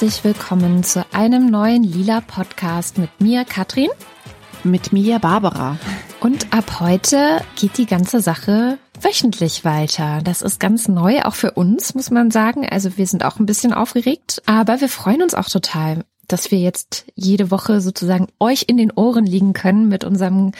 herzlich willkommen zu einem neuen Lila Podcast mit mir, Katrin. Mit mir, Barbara. Und ab heute geht die ganze Sache wöchentlich weiter. Das ist ganz neu, auch für uns, muss man sagen. Also wir sind auch ein bisschen aufgeregt, aber wir freuen uns auch total dass wir jetzt jede Woche sozusagen euch in den Ohren liegen können mit unserem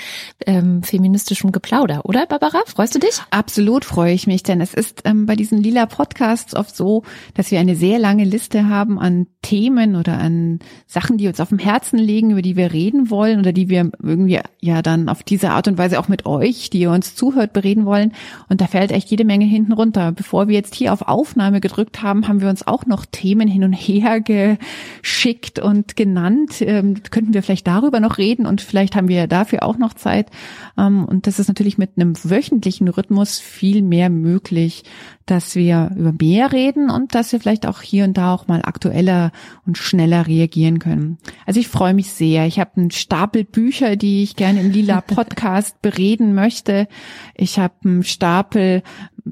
ähm, feministischen Geplauder, oder Barbara? Freust du dich? Absolut freue ich mich, denn es ist ähm, bei diesen lila Podcasts oft so, dass wir eine sehr lange Liste haben an Themen oder an Sachen, die uns auf dem Herzen liegen, über die wir reden wollen oder die wir irgendwie ja dann auf diese Art und Weise auch mit euch, die ihr uns zuhört, bereden wollen. Und da fällt echt jede Menge hinten runter. Bevor wir jetzt hier auf Aufnahme gedrückt haben, haben wir uns auch noch Themen hin und her geschickt und genannt. Ähm, könnten wir vielleicht darüber noch reden und vielleicht haben wir dafür auch noch Zeit. Ähm, und das ist natürlich mit einem wöchentlichen Rhythmus viel mehr möglich, dass wir über mehr reden und dass wir vielleicht auch hier und da auch mal aktueller und schneller reagieren können. Also ich freue mich sehr. Ich habe einen Stapel Bücher, die ich gerne im Lila Podcast bereden möchte. Ich habe einen Stapel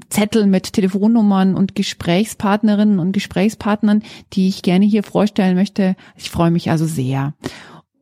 Zettel mit Telefonnummern und Gesprächspartnerinnen und Gesprächspartnern, die ich gerne hier vorstellen möchte. Ich freue mich also sehr.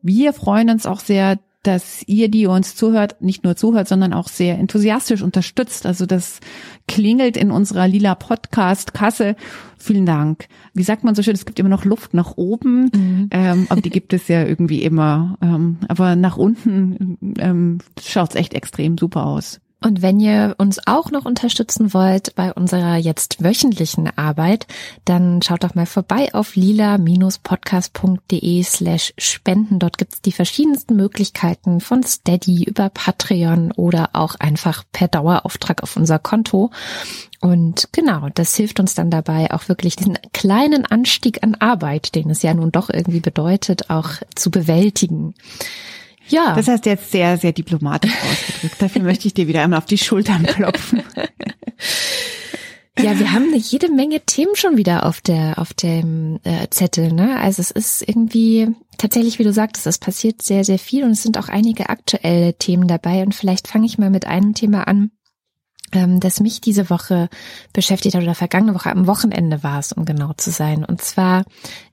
Wir freuen uns auch sehr, dass ihr, die uns zuhört, nicht nur zuhört, sondern auch sehr enthusiastisch unterstützt. Also das klingelt in unserer lila Podcast-Kasse. Vielen Dank. Wie sagt man so schön, es gibt immer noch Luft nach oben, mhm. ähm, aber die gibt es ja irgendwie immer. Ähm, aber nach unten ähm, schaut es echt extrem super aus. Und wenn ihr uns auch noch unterstützen wollt bei unserer jetzt wöchentlichen Arbeit, dann schaut doch mal vorbei auf lila-podcast.de slash spenden. Dort gibt's die verschiedensten Möglichkeiten von Steady über Patreon oder auch einfach per Dauerauftrag auf unser Konto. Und genau, das hilft uns dann dabei, auch wirklich diesen kleinen Anstieg an Arbeit, den es ja nun doch irgendwie bedeutet, auch zu bewältigen. Ja. Das heißt jetzt sehr, sehr diplomatisch ausgedrückt. Dafür möchte ich dir wieder einmal auf die Schultern klopfen. Ja, wir haben eine jede Menge Themen schon wieder auf der auf dem äh, Zettel, ne? Also es ist irgendwie tatsächlich, wie du sagtest, es passiert sehr sehr viel und es sind auch einige aktuelle Themen dabei und vielleicht fange ich mal mit einem Thema an, ähm, das mich diese Woche beschäftigt hat oder vergangene Woche am Wochenende war es, um genau zu sein. Und zwar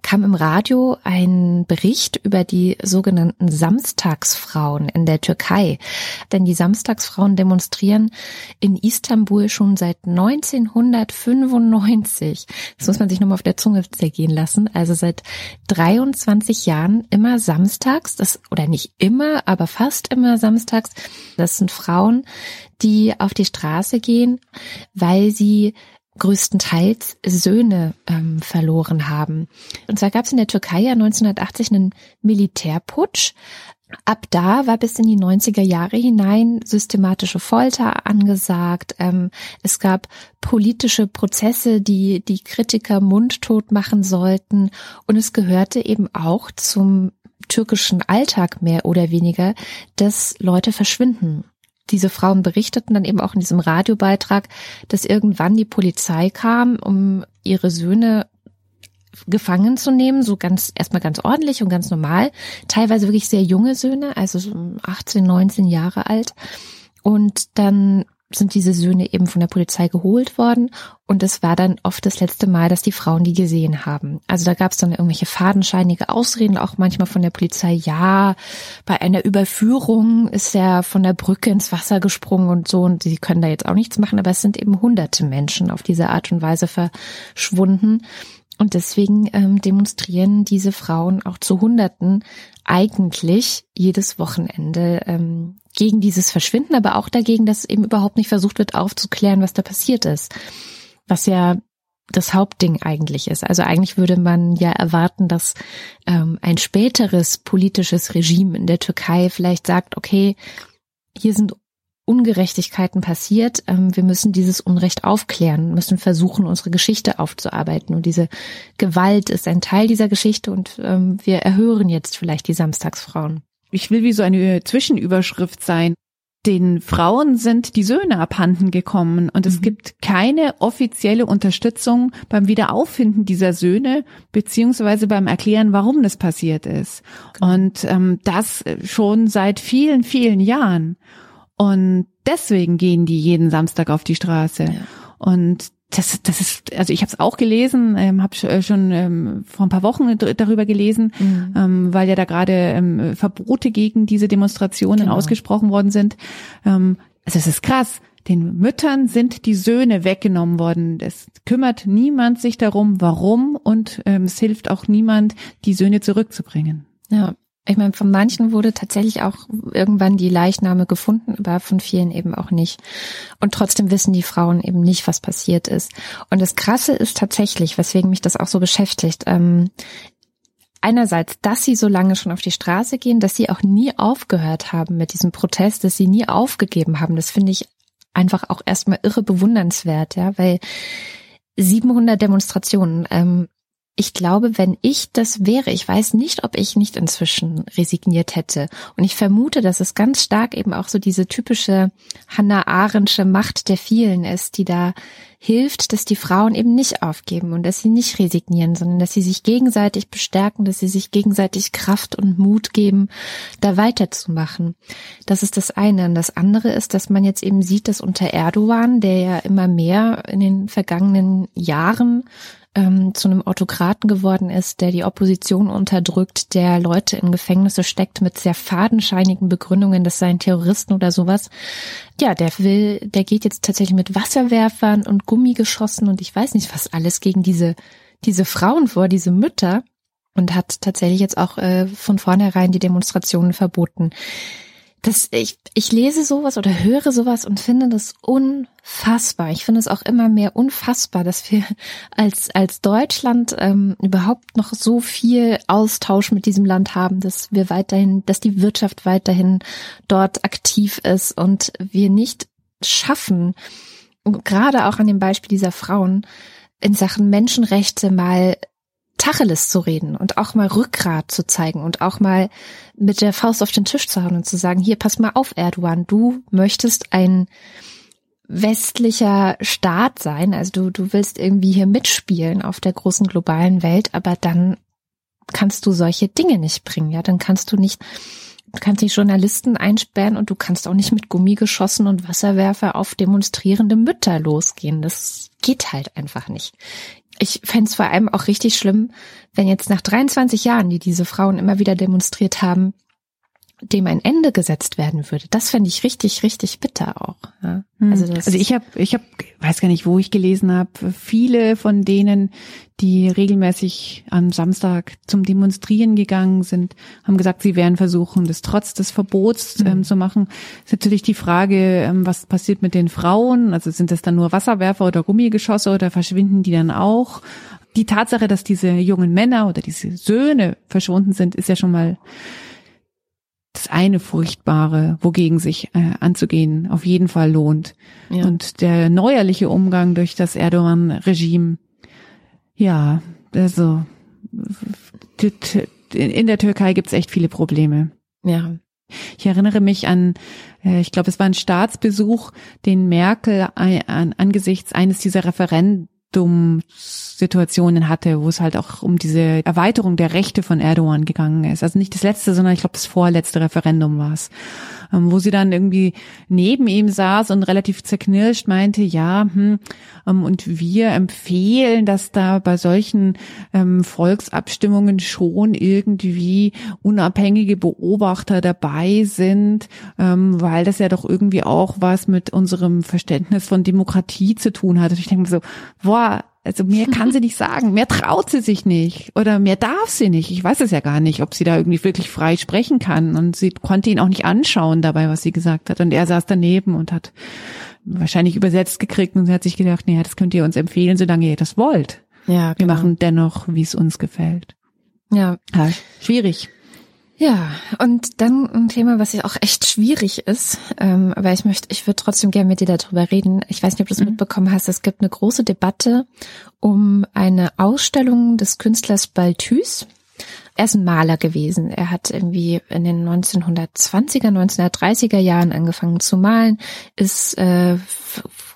kam im Radio ein Bericht über die sogenannten Samstagsfrauen in der Türkei. Denn die Samstagsfrauen demonstrieren in Istanbul schon seit 1995. Das muss man sich nochmal auf der Zunge zergehen lassen. Also seit 23 Jahren immer samstags, das, oder nicht immer, aber fast immer samstags. Das sind Frauen, die auf die Straße gehen, weil sie größtenteils Söhne ähm, verloren haben. Und zwar gab es in der Türkei ja 1980 einen Militärputsch. Ab da war bis in die 90er Jahre hinein systematische Folter angesagt. Ähm, es gab politische Prozesse, die die Kritiker mundtot machen sollten. Und es gehörte eben auch zum türkischen Alltag mehr oder weniger, dass Leute verschwinden diese Frauen berichteten dann eben auch in diesem Radiobeitrag, dass irgendwann die Polizei kam, um ihre Söhne gefangen zu nehmen, so ganz erstmal ganz ordentlich und ganz normal, teilweise wirklich sehr junge Söhne, also so 18, 19 Jahre alt. Und dann sind diese Söhne eben von der Polizei geholt worden und es war dann oft das letzte Mal, dass die Frauen die gesehen haben. Also da gab es dann irgendwelche fadenscheinige Ausreden, auch manchmal von der Polizei, ja, bei einer Überführung ist er von der Brücke ins Wasser gesprungen und so und sie können da jetzt auch nichts machen, aber es sind eben hunderte Menschen auf diese Art und Weise verschwunden. Und deswegen ähm, demonstrieren diese Frauen auch zu Hunderten eigentlich jedes Wochenende ähm, gegen dieses Verschwinden, aber auch dagegen, dass eben überhaupt nicht versucht wird aufzuklären, was da passiert ist. Was ja das Hauptding eigentlich ist. Also eigentlich würde man ja erwarten, dass ähm, ein späteres politisches Regime in der Türkei vielleicht sagt, okay, hier sind Ungerechtigkeiten passiert. Ähm, wir müssen dieses Unrecht aufklären, müssen versuchen, unsere Geschichte aufzuarbeiten. Und diese Gewalt ist ein Teil dieser Geschichte und ähm, wir erhören jetzt vielleicht die Samstagsfrauen. Ich will wie so eine Zwischenüberschrift sein. Den Frauen sind die Söhne abhanden gekommen und es mhm. gibt keine offizielle Unterstützung beim Wiederaufinden dieser Söhne beziehungsweise beim Erklären, warum das passiert ist. Genau. Und ähm, das schon seit vielen, vielen Jahren. Und deswegen gehen die jeden Samstag auf die Straße. Ja. Und das, das ist, also ich habe es auch gelesen, ähm, habe äh, schon ähm, vor ein paar Wochen darüber gelesen, mhm. ähm, weil ja da gerade ähm, Verbote gegen diese Demonstrationen genau. ausgesprochen worden sind. Ähm, also es ist krass. Den Müttern sind die Söhne weggenommen worden. Es kümmert niemand sich darum, warum und ähm, es hilft auch niemand, die Söhne zurückzubringen. Ja, ich meine, von manchen wurde tatsächlich auch irgendwann die Leichname gefunden, aber von vielen eben auch nicht. Und trotzdem wissen die Frauen eben nicht, was passiert ist. Und das Krasse ist tatsächlich, weswegen mich das auch so beschäftigt, ähm, einerseits, dass sie so lange schon auf die Straße gehen, dass sie auch nie aufgehört haben mit diesem Protest, dass sie nie aufgegeben haben. Das finde ich einfach auch erstmal irre bewundernswert, ja, weil 700 Demonstrationen, ähm, ich glaube, wenn ich das wäre, ich weiß nicht, ob ich nicht inzwischen resigniert hätte. Und ich vermute, dass es ganz stark eben auch so diese typische Hannah Arendtsche Macht der vielen ist, die da hilft, dass die Frauen eben nicht aufgeben und dass sie nicht resignieren, sondern dass sie sich gegenseitig bestärken, dass sie sich gegenseitig Kraft und Mut geben, da weiterzumachen. Das ist das eine. Und das andere ist, dass man jetzt eben sieht, dass unter Erdogan, der ja immer mehr in den vergangenen Jahren ähm, zu einem Autokraten geworden ist, der die Opposition unterdrückt, der Leute in Gefängnisse steckt mit sehr fadenscheinigen Begründungen, das seien Terroristen oder sowas. Ja, der will, der geht jetzt tatsächlich mit Wasserwerfern und Gummigeschossen und ich weiß nicht was alles gegen diese diese Frauen vor, diese Mütter und hat tatsächlich jetzt auch äh, von vornherein die Demonstrationen verboten das, ich, ich lese sowas oder höre sowas und finde das unfassbar. Ich finde es auch immer mehr unfassbar, dass wir als, als Deutschland ähm, überhaupt noch so viel Austausch mit diesem Land haben, dass wir weiterhin, dass die Wirtschaft weiterhin dort aktiv ist und wir nicht schaffen, gerade auch an dem Beispiel dieser Frauen, in Sachen Menschenrechte mal Tacheles zu reden und auch mal Rückgrat zu zeigen und auch mal mit der Faust auf den Tisch zu hauen und zu sagen, hier, pass mal auf, Erdogan, du möchtest ein westlicher Staat sein, also du, du willst irgendwie hier mitspielen auf der großen globalen Welt, aber dann kannst du solche Dinge nicht bringen, ja, dann kannst du nicht, du kannst nicht Journalisten einsperren und du kannst auch nicht mit Gummigeschossen und Wasserwerfer auf demonstrierende Mütter losgehen. Das geht halt einfach nicht ich fände es vor allem auch richtig schlimm, wenn jetzt nach 23 Jahren, die diese Frauen immer wieder demonstriert haben, dem ein Ende gesetzt werden würde. Das fände ich richtig, richtig bitter auch. Ja. Hm. Also, also ich habe, ich habe, weiß gar nicht, wo ich gelesen habe, viele von denen, die regelmäßig am Samstag zum Demonstrieren gegangen sind, haben gesagt, sie werden versuchen, das trotz des Verbots mhm. ähm, zu machen. Ist natürlich die Frage, ähm, was passiert mit den Frauen? Also sind das dann nur Wasserwerfer oder Gummigeschosse oder verschwinden die dann auch? Die Tatsache, dass diese jungen Männer oder diese Söhne verschwunden sind, ist ja schon mal das eine Furchtbare, wogegen sich äh, anzugehen auf jeden Fall lohnt. Ja. Und der neuerliche Umgang durch das Erdogan-Regime, ja, also in der Türkei gibt's echt viele Probleme. Ja. Ich erinnere mich an, äh, ich glaube, es war ein Staatsbesuch, den Merkel angesichts eines dieser Referenden Situationen hatte, wo es halt auch um diese Erweiterung der Rechte von Erdogan gegangen ist. Also nicht das letzte, sondern ich glaube das vorletzte Referendum war es. Ähm, wo sie dann irgendwie neben ihm saß und relativ zerknirscht meinte, ja, hm, ähm, und wir empfehlen, dass da bei solchen ähm, Volksabstimmungen schon irgendwie unabhängige Beobachter dabei sind, weil das ja doch irgendwie auch was mit unserem Verständnis von Demokratie zu tun hat. Und ich denke mir so, boah, also mehr kann sie nicht sagen, mehr traut sie sich nicht oder mehr darf sie nicht. Ich weiß es ja gar nicht, ob sie da irgendwie wirklich frei sprechen kann. Und sie konnte ihn auch nicht anschauen dabei, was sie gesagt hat. Und er saß daneben und hat wahrscheinlich übersetzt gekriegt und sie hat sich gedacht, naja, das könnt ihr uns empfehlen, solange ihr das wollt. Ja, genau. Wir machen dennoch, wie es uns gefällt. Ja. ja schwierig. Ja, und dann ein Thema, was ja auch echt schwierig ist, ähm, aber ich möchte, ich würde trotzdem gerne mit dir darüber reden. Ich weiß nicht, ob du es mhm. mitbekommen hast. Es gibt eine große Debatte um eine Ausstellung des Künstlers Balthus. Er ist ein Maler gewesen. Er hat irgendwie in den 1920er, 1930er Jahren angefangen zu malen, ist, äh,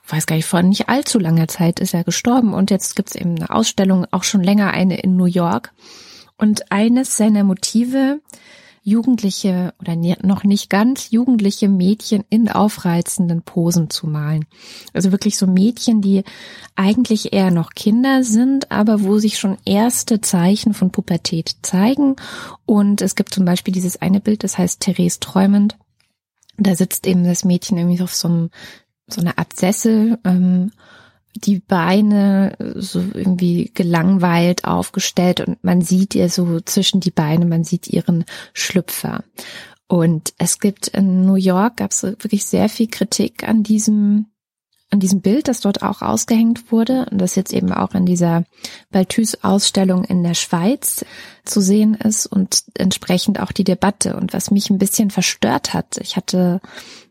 weiß gar nicht, vor nicht allzu langer Zeit ist er gestorben und jetzt gibt's eben eine Ausstellung, auch schon länger eine in New York. Und eines seiner Motive jugendliche oder noch nicht ganz jugendliche Mädchen in aufreizenden Posen zu malen. Also wirklich so Mädchen, die eigentlich eher noch Kinder sind, aber wo sich schon erste Zeichen von Pubertät zeigen. Und es gibt zum Beispiel dieses eine Bild, das heißt Therese träumend. Da sitzt eben das Mädchen irgendwie auf so einem so einer Art Sessel ähm, die Beine so irgendwie gelangweilt aufgestellt und man sieht ihr so zwischen die Beine, man sieht ihren Schlüpfer. Und es gibt in New York gab es wirklich sehr viel Kritik an diesem an diesem Bild, das dort auch ausgehängt wurde und das jetzt eben auch in dieser Balthus-Ausstellung in der Schweiz zu sehen ist und entsprechend auch die Debatte. Und was mich ein bisschen verstört hat, ich hatte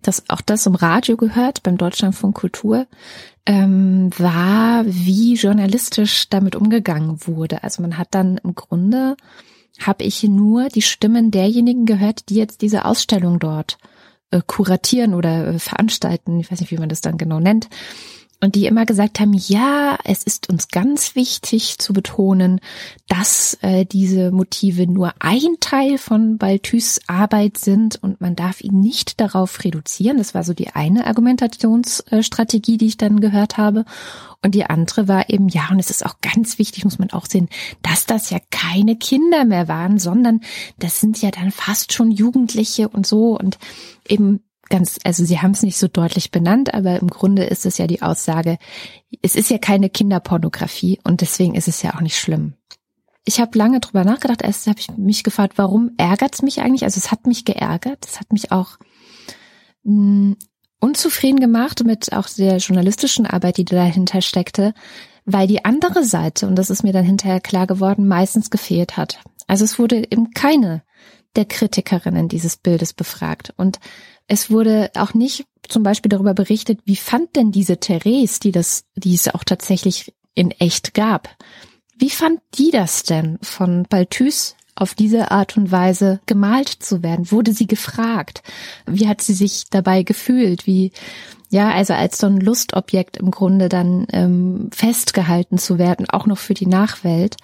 das auch das im Radio gehört beim Deutschlandfunk Kultur, ähm, war, wie journalistisch damit umgegangen wurde. Also man hat dann im Grunde habe ich nur die Stimmen derjenigen gehört, die jetzt diese Ausstellung dort äh, kuratieren oder äh, veranstalten, ich weiß nicht, wie man das dann genau nennt, und die immer gesagt haben, ja, es ist uns ganz wichtig zu betonen, dass äh, diese Motive nur ein Teil von Balthus Arbeit sind und man darf ihn nicht darauf reduzieren. Das war so die eine Argumentationsstrategie, die ich dann gehört habe. Und die andere war eben, ja, und es ist auch ganz wichtig, muss man auch sehen, dass das ja keine Kinder mehr waren, sondern das sind ja dann fast schon Jugendliche und so und eben ganz, also Sie haben es nicht so deutlich benannt, aber im Grunde ist es ja die Aussage, es ist ja keine Kinderpornografie und deswegen ist es ja auch nicht schlimm. Ich habe lange drüber nachgedacht, erst habe ich mich gefragt, warum ärgert es mich eigentlich? Also es hat mich geärgert, es hat mich auch mh, hm, unzufrieden gemacht mit auch der journalistischen Arbeit, die dahinter steckte, weil die andere Seite, und das ist mir dann hinterher klar geworden, meistens gefehlt hat. Also es wurde eben keine der Kritikerinnen dieses Bildes befragt. Und es wurde auch nicht zum Beispiel darüber berichtet, wie fand denn diese Therese, die das, die es auch tatsächlich in echt gab, wie fand die das denn von Balthus auf diese Art und Weise gemalt zu werden? Wurde sie gefragt? Wie hat sie sich dabei gefühlt? Wie, ja, also als so ein Lustobjekt im Grunde dann ähm, festgehalten zu werden, auch noch für die Nachwelt.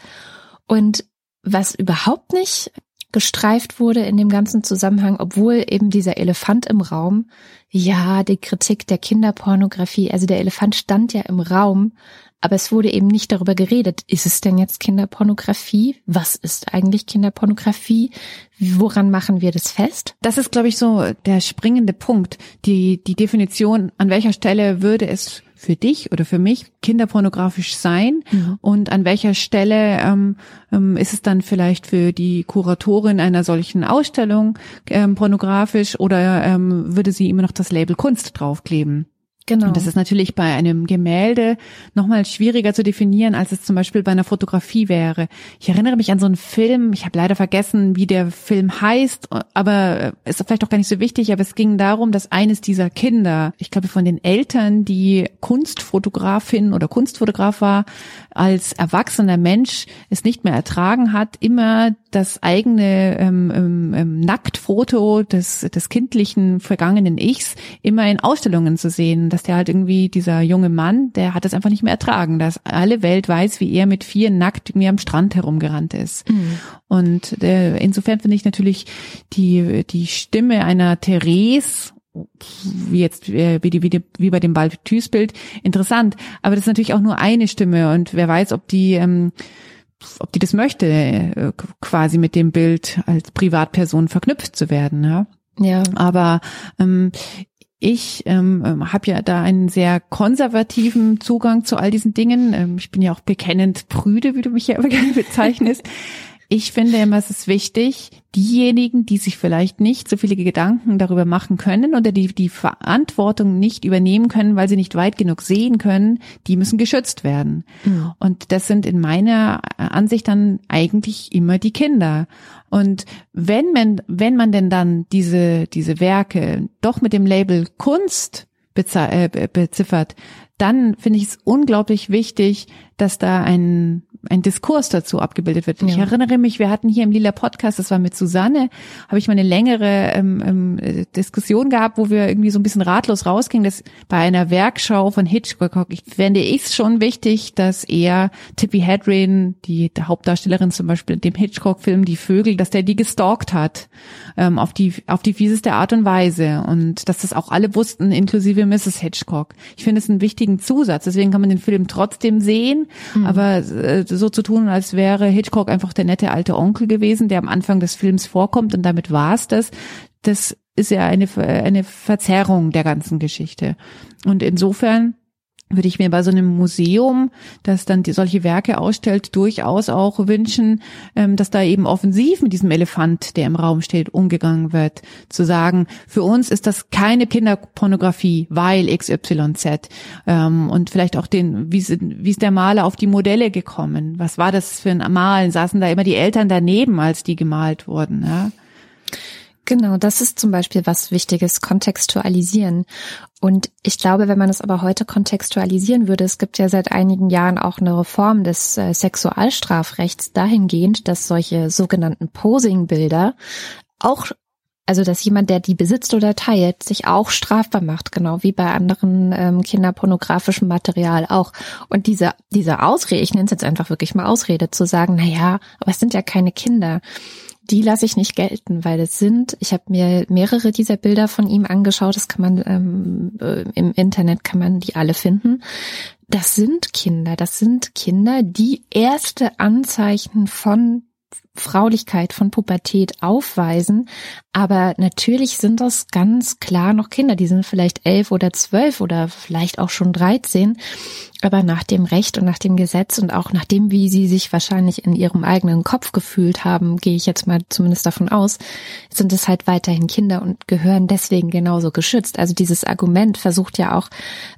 Und was überhaupt nicht gestreift wurde in dem ganzen Zusammenhang, obwohl eben dieser Elefant im Raum, ja, die Kritik der Kinderpornografie, also der Elefant stand ja im Raum, aber es wurde eben nicht darüber geredet, ist es denn jetzt Kinderpornografie? Was ist eigentlich Kinderpornografie? Woran machen wir das fest? Das ist, glaube ich, so der springende Punkt. Die, die Definition, an welcher Stelle würde es für dich oder für mich kinderpornografisch sein mhm. und an welcher Stelle ähm, ähm, ist es dann vielleicht für die Kuratorin einer solchen Ausstellung ähm, pornografisch oder ähm, würde sie immer noch das Label Kunst draufkleben? Genau. Und das ist natürlich bei einem Gemälde nochmal schwieriger zu definieren, als es zum Beispiel bei einer Fotografie wäre. Ich erinnere mich an so einen Film, ich habe leider vergessen, wie der Film heißt, aber ist vielleicht auch gar nicht so wichtig, aber es ging darum, dass eines dieser Kinder, ich glaube von den Eltern, die Kunstfotografin oder Kunstfotograf war, als erwachsener Mensch es nicht mehr ertragen hat, immer das eigene ähm, ähm, ähm Nacktfoto des, des kindlichen vergangenen Ichs immer in Ausstellungen zu sehen dass der halt irgendwie, dieser junge Mann, der hat das einfach nicht mehr ertragen, dass alle Welt weiß, wie er mit vier nackt irgendwie am Strand herumgerannt ist. Mhm. Und äh, insofern finde ich natürlich die, die Stimme einer Therese wie jetzt äh, wie die wie, die, wie bei dem Balthus-Bild interessant, aber das ist natürlich auch nur eine Stimme und wer weiß, ob die ähm, ob die das möchte, äh, quasi mit dem Bild als Privatperson verknüpft zu werden. Ja. Ja. Aber ähm, ich ähm, ähm, habe ja da einen sehr konservativen Zugang zu all diesen Dingen. Ähm, ich bin ja auch bekennend prüde, wie du mich ja immer gerne bezeichnest. Ich finde immer, es ist wichtig, diejenigen, die sich vielleicht nicht so viele Gedanken darüber machen können oder die die Verantwortung nicht übernehmen können, weil sie nicht weit genug sehen können, die müssen geschützt werden. Mhm. Und das sind in meiner Ansicht dann eigentlich immer die Kinder. Und wenn man, wenn man denn dann diese, diese Werke doch mit dem Label Kunst äh, beziffert, dann finde ich es unglaublich wichtig, dass da ein ein Diskurs dazu abgebildet wird. Ja. Ich erinnere mich, wir hatten hier im Lila Podcast, das war mit Susanne, habe ich mal eine längere ähm, ähm, Diskussion gehabt, wo wir irgendwie so ein bisschen ratlos rausgingen, dass bei einer Werkschau von Hitchcock, ich fände ich es schon wichtig, dass er Tippi Hedren, die Hauptdarstellerin zum Beispiel dem Hitchcock-Film Die Vögel, dass der die gestalkt hat ähm, auf die auf die fieseste Art und Weise und dass das auch alle wussten, inklusive Mrs. Hitchcock. Ich finde es einen wichtigen Zusatz, deswegen kann man den Film trotzdem sehen, mhm. aber äh, so zu tun, als wäre Hitchcock einfach der nette alte Onkel gewesen, der am Anfang des Films vorkommt und damit war es das. Das ist ja eine, eine Verzerrung der ganzen Geschichte. Und insofern würde ich mir bei so einem Museum, das dann die, solche Werke ausstellt, durchaus auch wünschen, ähm, dass da eben offensiv mit diesem Elefant, der im Raum steht, umgegangen wird. Zu sagen, für uns ist das keine Kinderpornografie, weil XYZ. Ähm, und vielleicht auch den, wie, wie ist der Maler auf die Modelle gekommen? Was war das für ein Malen? Saßen da immer die Eltern daneben, als die gemalt wurden? Ja? Genau, das ist zum Beispiel was Wichtiges, kontextualisieren. Und ich glaube, wenn man es aber heute kontextualisieren würde, es gibt ja seit einigen Jahren auch eine Reform des äh, Sexualstrafrechts dahingehend, dass solche sogenannten Posing-Bilder auch also dass jemand, der die besitzt oder teilt, sich auch strafbar macht, genau wie bei anderen ähm, kinderpornografischem Material auch. Und diese, diese Ausrede, ich nenne es jetzt einfach wirklich mal Ausrede, zu sagen, na ja, aber es sind ja keine Kinder die lasse ich nicht gelten, weil es sind, ich habe mir mehrere dieser Bilder von ihm angeschaut, das kann man ähm, äh, im Internet kann man die alle finden. Das sind Kinder, das sind Kinder, die erste Anzeichen von Fraulichkeit, von Pubertät aufweisen. Aber natürlich sind das ganz klar noch Kinder. Die sind vielleicht elf oder zwölf oder vielleicht auch schon dreizehn. Aber nach dem Recht und nach dem Gesetz und auch nach dem, wie sie sich wahrscheinlich in ihrem eigenen Kopf gefühlt haben, gehe ich jetzt mal zumindest davon aus, sind es halt weiterhin Kinder und gehören deswegen genauso geschützt. Also dieses Argument versucht ja auch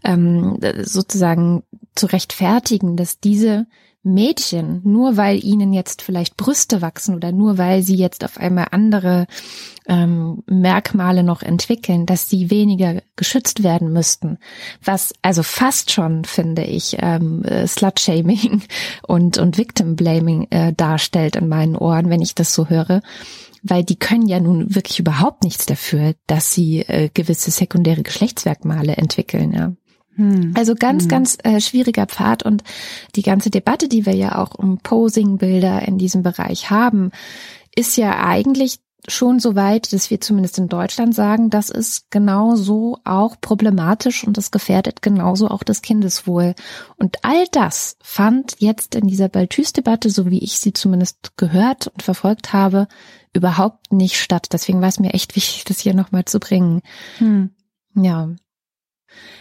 ähm, sozusagen zu rechtfertigen, dass diese Mädchen, nur weil ihnen jetzt vielleicht Brüste wachsen oder nur weil sie jetzt auf einmal andere ähm, Merkmale noch entwickeln, dass sie weniger geschützt werden müssten. Was also fast schon, finde ich, ähm, Slut-Shaming und, und Victim-Blaming äh, darstellt in meinen Ohren, wenn ich das so höre weil die können ja nun wirklich überhaupt nichts dafür, dass sie äh, gewisse sekundäre Geschlechtsmerkmale entwickeln. Ja. Hm. Also ganz, hm. ganz äh, schwieriger Pfad und die ganze Debatte, die wir ja auch um Posing-Bilder in diesem Bereich haben, ist ja eigentlich schon so weit, dass wir zumindest in Deutschland sagen, das ist genauso auch problematisch und das gefährdet genauso auch das Kindeswohl. Und all das fand jetzt in dieser Balthus-Debatte, so wie ich sie zumindest gehört und verfolgt habe, überhaupt nicht statt. Deswegen war es mir echt wichtig, das hier nochmal zu bringen. Hm. Ja.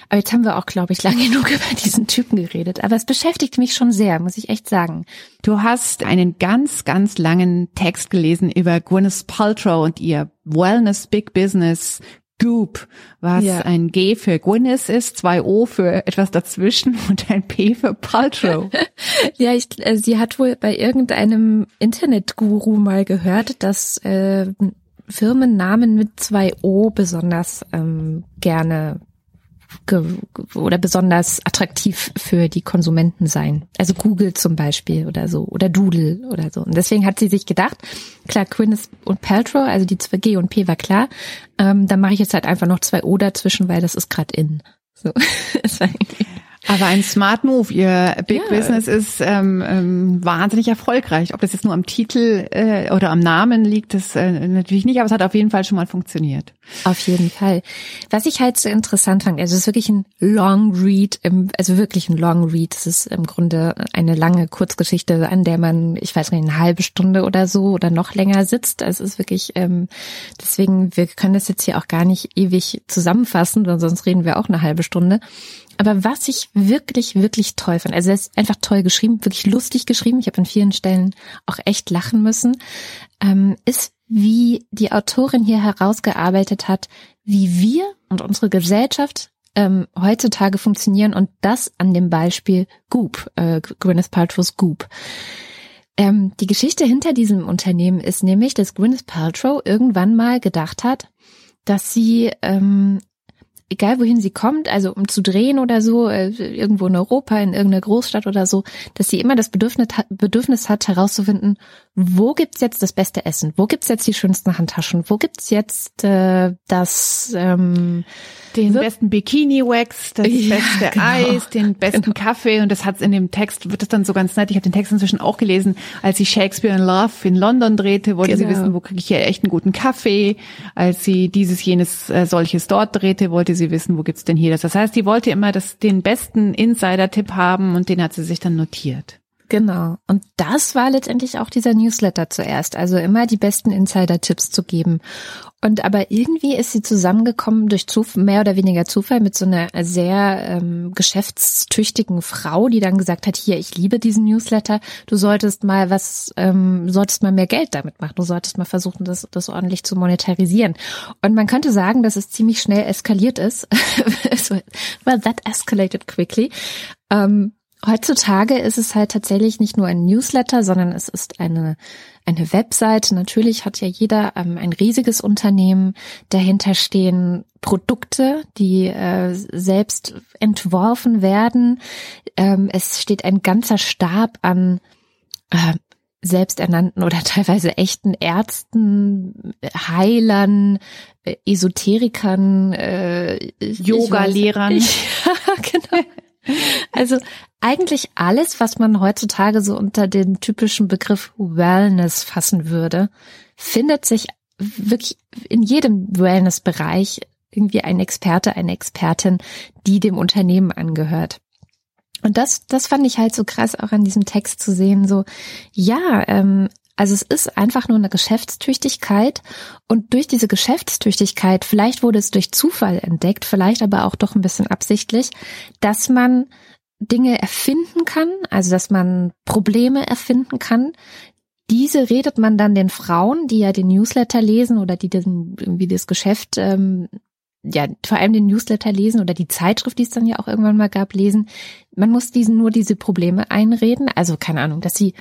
Aber jetzt haben wir auch, glaube ich, lange genug über diesen Typen geredet. Aber es beschäftigt mich schon sehr, muss ich echt sagen. Du hast einen ganz, ganz langen Text gelesen über Gwyneth Paltrow und ihr Wellness Big Business Goop, was ja. ein G für Gwyneth ist, zwei O für etwas dazwischen und ein P für Paltrow. ja, ich, äh, sie hat wohl bei irgendeinem Internetguru mal gehört, dass äh, Firmennamen mit zwei O besonders ähm, gerne oder besonders attraktiv für die Konsumenten sein. Also Google zum Beispiel oder so oder Doodle oder so. Und deswegen hat sie sich gedacht, klar, Gwyneth und Paltrow, also die zwei G und P war klar, ähm, dann mache ich jetzt halt einfach noch zwei O dazwischen, weil das ist gerade in. So. Aber ein Smart Move. Ihr Big ja. Business ist ähm, ähm, wahnsinnig erfolgreich. Ob das jetzt nur am Titel äh, oder am Namen liegt, das äh, natürlich nicht, aber es hat auf jeden Fall schon mal funktioniert. Auf jeden Fall. Was ich halt so interessant fand, also es ist wirklich ein Long Read, im, also wirklich ein Long Read. Es ist im Grunde eine lange Kurzgeschichte, an der man, ich weiß nicht, eine halbe Stunde oder so oder noch länger sitzt. Also es ist wirklich, ähm, deswegen, wir können das jetzt hier auch gar nicht ewig zusammenfassen, sonst reden wir auch eine halbe Stunde. Aber was ich wirklich, wirklich toll fand, also er ist einfach toll geschrieben, wirklich lustig geschrieben, ich habe an vielen Stellen auch echt lachen müssen, ähm, ist, wie die Autorin hier herausgearbeitet hat, wie wir und unsere Gesellschaft ähm, heutzutage funktionieren und das an dem Beispiel Goop, äh, Gwyneth Paltrow's Goop. Ähm, die Geschichte hinter diesem Unternehmen ist nämlich, dass Gwyneth Paltrow irgendwann mal gedacht hat, dass sie ähm, egal wohin sie kommt, also um zu drehen oder so, äh, irgendwo in Europa, in irgendeiner Großstadt oder so, dass sie immer das Bedürfnis hat, Bedürfnis hat herauszufinden, wo gibt's jetzt das beste Essen, wo gibt's jetzt die schönsten Handtaschen, wo gibt's jetzt äh, das ähm, den besten Bikini-Wax, das ja, beste genau. Eis, den besten genau. Kaffee und das hat's in dem Text, wird das dann so ganz nett, ich habe den Text inzwischen auch gelesen, als sie Shakespeare in Love in London drehte, wollte genau. sie wissen, wo kriege ich hier echt einen guten Kaffee, als sie dieses, jenes, äh, solches dort drehte, wollte sie wissen, wo gibt's denn hier das. Das heißt, die wollte immer das, den besten Insider-Tipp haben und den hat sie sich dann notiert. Genau. Und das war letztendlich auch dieser Newsletter zuerst. Also immer die besten Insider-Tipps zu geben. Und aber irgendwie ist sie zusammengekommen durch Zufall, mehr oder weniger Zufall mit so einer sehr ähm, geschäftstüchtigen Frau, die dann gesagt hat, hier, ich liebe diesen Newsletter, du solltest mal was, ähm, solltest mal mehr Geld damit machen, du solltest mal versuchen, das, das ordentlich zu monetarisieren. Und man könnte sagen, dass es ziemlich schnell eskaliert ist. well, that escalated quickly. Ähm, Heutzutage ist es halt tatsächlich nicht nur ein Newsletter, sondern es ist eine, eine Webseite. Natürlich hat ja jeder ähm, ein riesiges Unternehmen. Dahinter stehen Produkte, die äh, selbst entworfen werden. Ähm, es steht ein ganzer Stab an äh, selbsternannten oder teilweise echten Ärzten, Heilern, äh, Esoterikern, äh, Yoga-Lehrern. Ja, genau. Also eigentlich alles, was man heutzutage so unter den typischen Begriff Wellness fassen würde, findet sich wirklich in jedem Wellness-Bereich irgendwie ein Experte, eine Expertin, die dem Unternehmen angehört. Und das, das fand ich halt so krass auch an diesem Text zu sehen, so, ja, ähm, also es ist einfach nur eine Geschäftstüchtigkeit und durch diese Geschäftstüchtigkeit, vielleicht wurde es durch Zufall entdeckt, vielleicht aber auch doch ein bisschen absichtlich, dass man Dinge erfinden kann, also dass man Probleme erfinden kann. Diese redet man dann den Frauen, die ja den Newsletter lesen oder die den, irgendwie das Geschäft, ähm, ja, vor allem den Newsletter lesen oder die Zeitschrift, die es dann ja auch irgendwann mal gab, lesen. Man muss diesen nur diese Probleme einreden. Also keine Ahnung, dass sie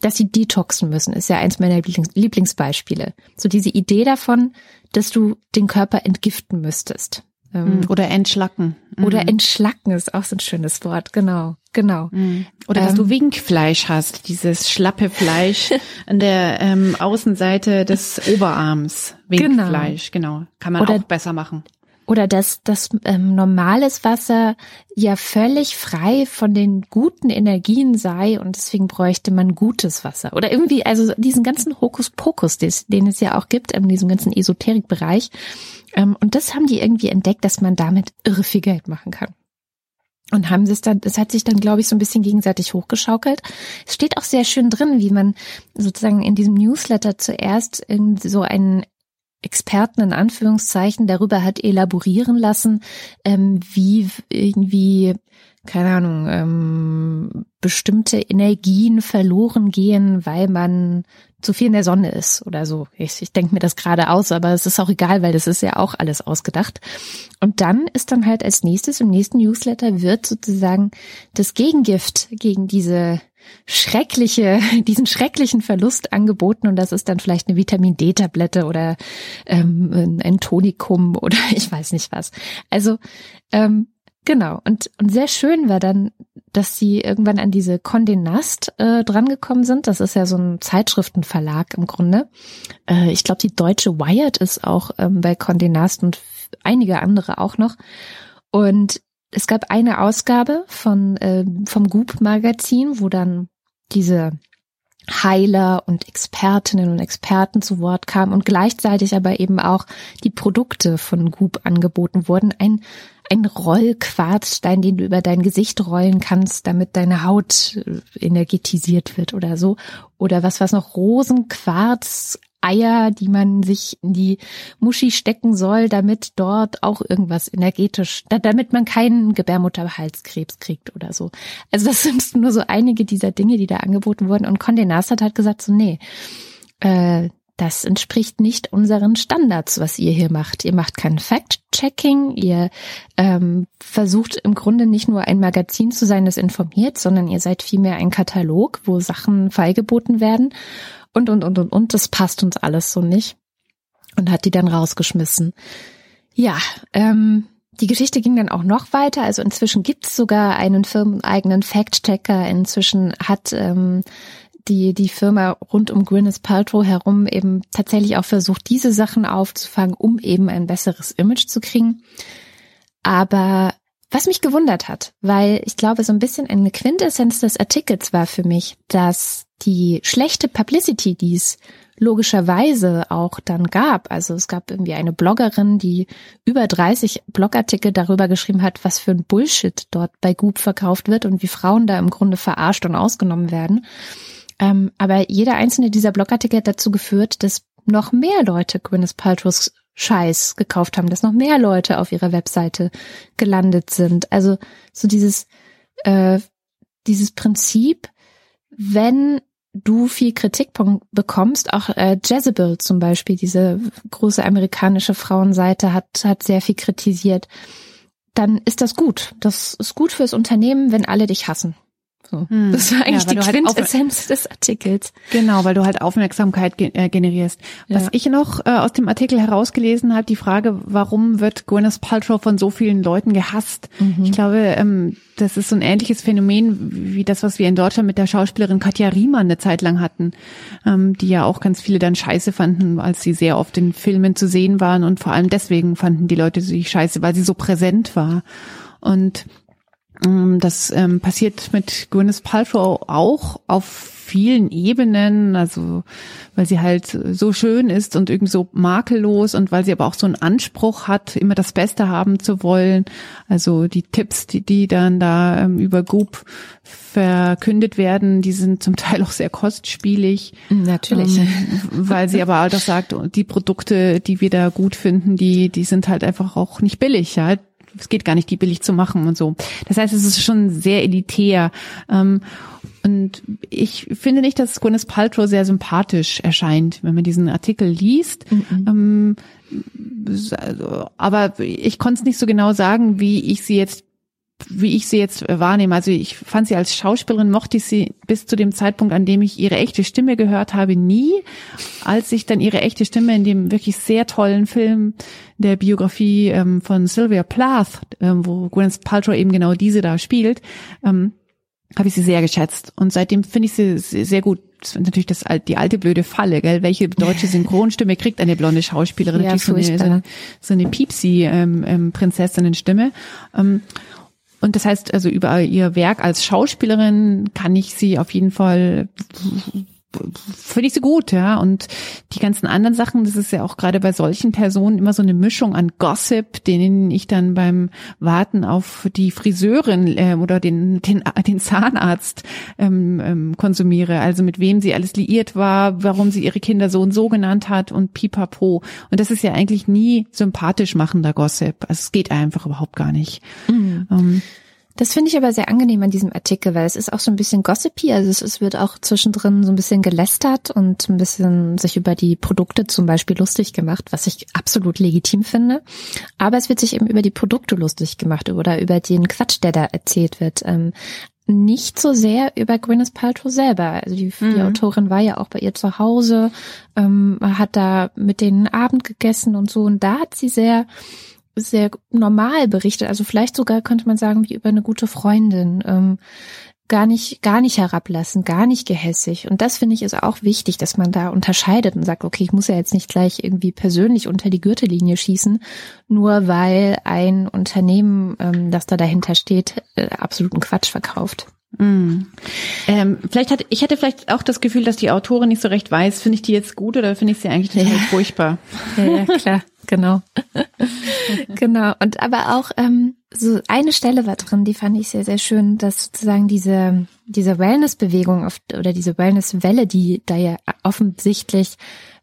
dass sie detoxen müssen, ist ja eins meiner Lieblings Lieblingsbeispiele. So diese Idee davon, dass du den Körper entgiften müsstest. Ähm, oder entschlacken. Oder mhm. entschlacken ist auch so ein schönes Wort, genau, genau. Mhm. Oder dass ähm, du Winkfleisch hast, dieses schlappe Fleisch an der ähm, Außenseite des Oberarms. Genau. Winkfleisch, genau. genau. Kann man Oder, auch besser machen oder dass das ähm, normales Wasser ja völlig frei von den guten Energien sei und deswegen bräuchte man gutes Wasser oder irgendwie also diesen ganzen Hokuspokus, den es ja auch gibt in diesem ganzen Esoterikbereich ähm, und das haben die irgendwie entdeckt, dass man damit irre viel Geld machen kann. Und haben es dann, das hat sich dann, glaube ich, so ein bisschen gegenseitig hochgeschaukelt. Es steht auch sehr schön drin, wie man sozusagen in diesem Newsletter zuerst so einen Experten in Anführungszeichen darüber hat elaborieren lassen, ähm, wie irgendwie, keine Ahnung, ähm, bestimmte Energien verloren gehen, weil man zu viel in der Sonne ist oder so. Ich, ich denke mir das gerade aus, aber es ist auch egal, weil das ist ja auch alles ausgedacht. Und dann ist dann halt als nächstes im nächsten Newsletter wird sozusagen das Gegengift gegen diese schreckliche, diesen schrecklichen Verlust angeboten und das ist dann vielleicht eine Vitamin D-Tablette oder ähm, ein Tonikum oder ich weiß nicht was. Also ähm, genau und und sehr schön war dann, dass sie irgendwann an diese Condé Nast äh, drangekommen sind. Das ist ja so ein Zeitschriftenverlag im Grunde. Äh, ich glaube, die deutsche Wired ist auch ähm, bei Condé Nast und einige andere auch noch. Und es gab eine Ausgabe von äh, vom Goop Magazin, wo dann diese Heiler und Expertinnen und Experten zu Wort kamen und gleichzeitig aber eben auch die Produkte von Goop angeboten wurden. Ein, ein Rollquarzstein, den du über dein Gesicht rollen kannst, damit deine Haut äh, energetisiert wird oder so. Oder was was noch Rosenquarz Eier, die man sich in die Muschi stecken soll, damit dort auch irgendwas energetisch, damit man keinen Gebärmutterhalskrebs kriegt oder so. Also das sind nur so einige dieser Dinge, die da angeboten wurden. Und Condé Nast hat gesagt so, nee, äh, das entspricht nicht unseren Standards, was ihr hier macht. Ihr macht kein Fact-Checking, ihr ähm, versucht im Grunde nicht nur ein Magazin zu sein, das informiert, sondern ihr seid vielmehr ein Katalog, wo Sachen feilgeboten werden und, und, und, und, und, das passt uns alles so nicht. Und hat die dann rausgeschmissen. Ja, ähm, die Geschichte ging dann auch noch weiter. Also inzwischen gibt's sogar einen firmeneigenen Fact-Checker. Inzwischen hat ähm, die, die Firma rund um Gwyneth Paltrow herum eben tatsächlich auch versucht, diese Sachen aufzufangen, um eben ein besseres Image zu kriegen. Aber was mich gewundert hat, weil ich glaube, so ein bisschen eine Quintessenz des Artikels war für mich, dass die schlechte Publicity, die es logischerweise auch dann gab. Also es gab irgendwie eine Bloggerin, die über 30 Blogartikel darüber geschrieben hat, was für ein Bullshit dort bei Goop verkauft wird und wie Frauen da im Grunde verarscht und ausgenommen werden. Ähm, aber jeder einzelne dieser Blogartikel hat dazu geführt, dass noch mehr Leute Gwyneth Paltrow's Scheiß gekauft haben, dass noch mehr Leute auf ihrer Webseite gelandet sind. Also so dieses äh, dieses Prinzip, wenn du viel Kritik bekommst. Auch äh, Jezebel zum Beispiel, diese große amerikanische Frauenseite, hat, hat sehr viel kritisiert. Dann ist das gut. Das ist gut fürs Unternehmen, wenn alle dich hassen. So. Hm. Das war eigentlich ja, die halt Quintessenz des Artikels. Genau, weil du halt Aufmerksamkeit äh, generierst. Was ja. ich noch äh, aus dem Artikel herausgelesen habe, die Frage, warum wird Gwyneth Paltrow von so vielen Leuten gehasst? Mhm. Ich glaube, ähm, das ist so ein ähnliches Phänomen wie das, was wir in Deutschland mit der Schauspielerin Katja Riemann eine Zeit lang hatten, ähm, die ja auch ganz viele dann scheiße fanden, als sie sehr oft in Filmen zu sehen waren und vor allem deswegen fanden die Leute sie scheiße, weil sie so präsent war. Und das ähm, passiert mit Gwyneth Paltrow auch auf vielen Ebenen, also weil sie halt so schön ist und irgendwie so makellos und weil sie aber auch so einen Anspruch hat, immer das Beste haben zu wollen. Also die Tipps, die, die dann da ähm, über Goop verkündet werden, die sind zum Teil auch sehr kostspielig. Natürlich. Ähm, weil sie aber auch sagt, die Produkte, die wir da gut finden, die, die sind halt einfach auch nicht billig. Ja? Es geht gar nicht, die billig zu machen und so. Das heißt, es ist schon sehr elitär. Ähm, und ich finde nicht, dass Gwyneth Paltrow sehr sympathisch erscheint, wenn man diesen Artikel liest. Mhm. aber ich konnte es nicht so genau sagen, wie ich sie jetzt wie ich sie jetzt wahrnehme. Also ich fand sie als Schauspielerin, mochte ich sie bis zu dem Zeitpunkt, an dem ich ihre echte Stimme gehört habe, nie. Als ich dann ihre echte Stimme in dem wirklich sehr tollen Film der Biografie ähm, von Sylvia Plath, ähm, wo Gwyneth Paltrow eben genau diese da spielt, ähm, habe ich sie sehr geschätzt. Und seitdem finde ich sie sehr gut. Das ist natürlich das, die alte blöde Falle, gell? Welche deutsche Synchronstimme kriegt eine blonde Schauspielerin? Ja, natürlich so eine, so eine, so eine Piepsi ähm. Ähm, und das heißt, also über ihr Werk als Schauspielerin kann ich sie auf jeden Fall finde ich sie gut, ja. Und die ganzen anderen Sachen, das ist ja auch gerade bei solchen Personen immer so eine Mischung an Gossip, denen ich dann beim Warten auf die Friseurin äh, oder den, den, den Zahnarzt ähm, ähm, konsumiere. Also mit wem sie alles liiert war, warum sie ihre Kinder so und so genannt hat und pipapo. Und das ist ja eigentlich nie sympathisch machender Gossip. Also es geht einfach überhaupt gar nicht. Mhm. Ähm, das finde ich aber sehr angenehm an diesem Artikel, weil es ist auch so ein bisschen gossipy, also es, es wird auch zwischendrin so ein bisschen gelästert und ein bisschen sich über die Produkte zum Beispiel lustig gemacht, was ich absolut legitim finde. Aber es wird sich eben über die Produkte lustig gemacht oder über den Quatsch, der da erzählt wird. Ähm, nicht so sehr über Gwyneth Paltrow selber. Also die, mhm. die Autorin war ja auch bei ihr zu Hause, ähm, hat da mit denen Abend gegessen und so. Und da hat sie sehr sehr normal berichtet. Also vielleicht sogar könnte man sagen, wie über eine gute Freundin. Ähm, gar nicht, gar nicht herablassen, gar nicht gehässig. Und das finde ich ist auch wichtig, dass man da unterscheidet und sagt, okay, ich muss ja jetzt nicht gleich irgendwie persönlich unter die Gürtellinie schießen, nur weil ein Unternehmen, ähm, das da dahinter steht, äh, absoluten Quatsch verkauft. Mm. Ähm, vielleicht hat, ich hatte vielleicht auch das Gefühl, dass die Autorin nicht so recht weiß, finde ich die jetzt gut oder finde ich sie eigentlich total ja. furchtbar? Ja, ja, klar, genau. genau. Und aber auch ähm, so eine Stelle war drin, die fand ich sehr, sehr schön, dass sozusagen diese, diese Wellness-Bewegung oder diese Wellness-Welle, die da ja offensichtlich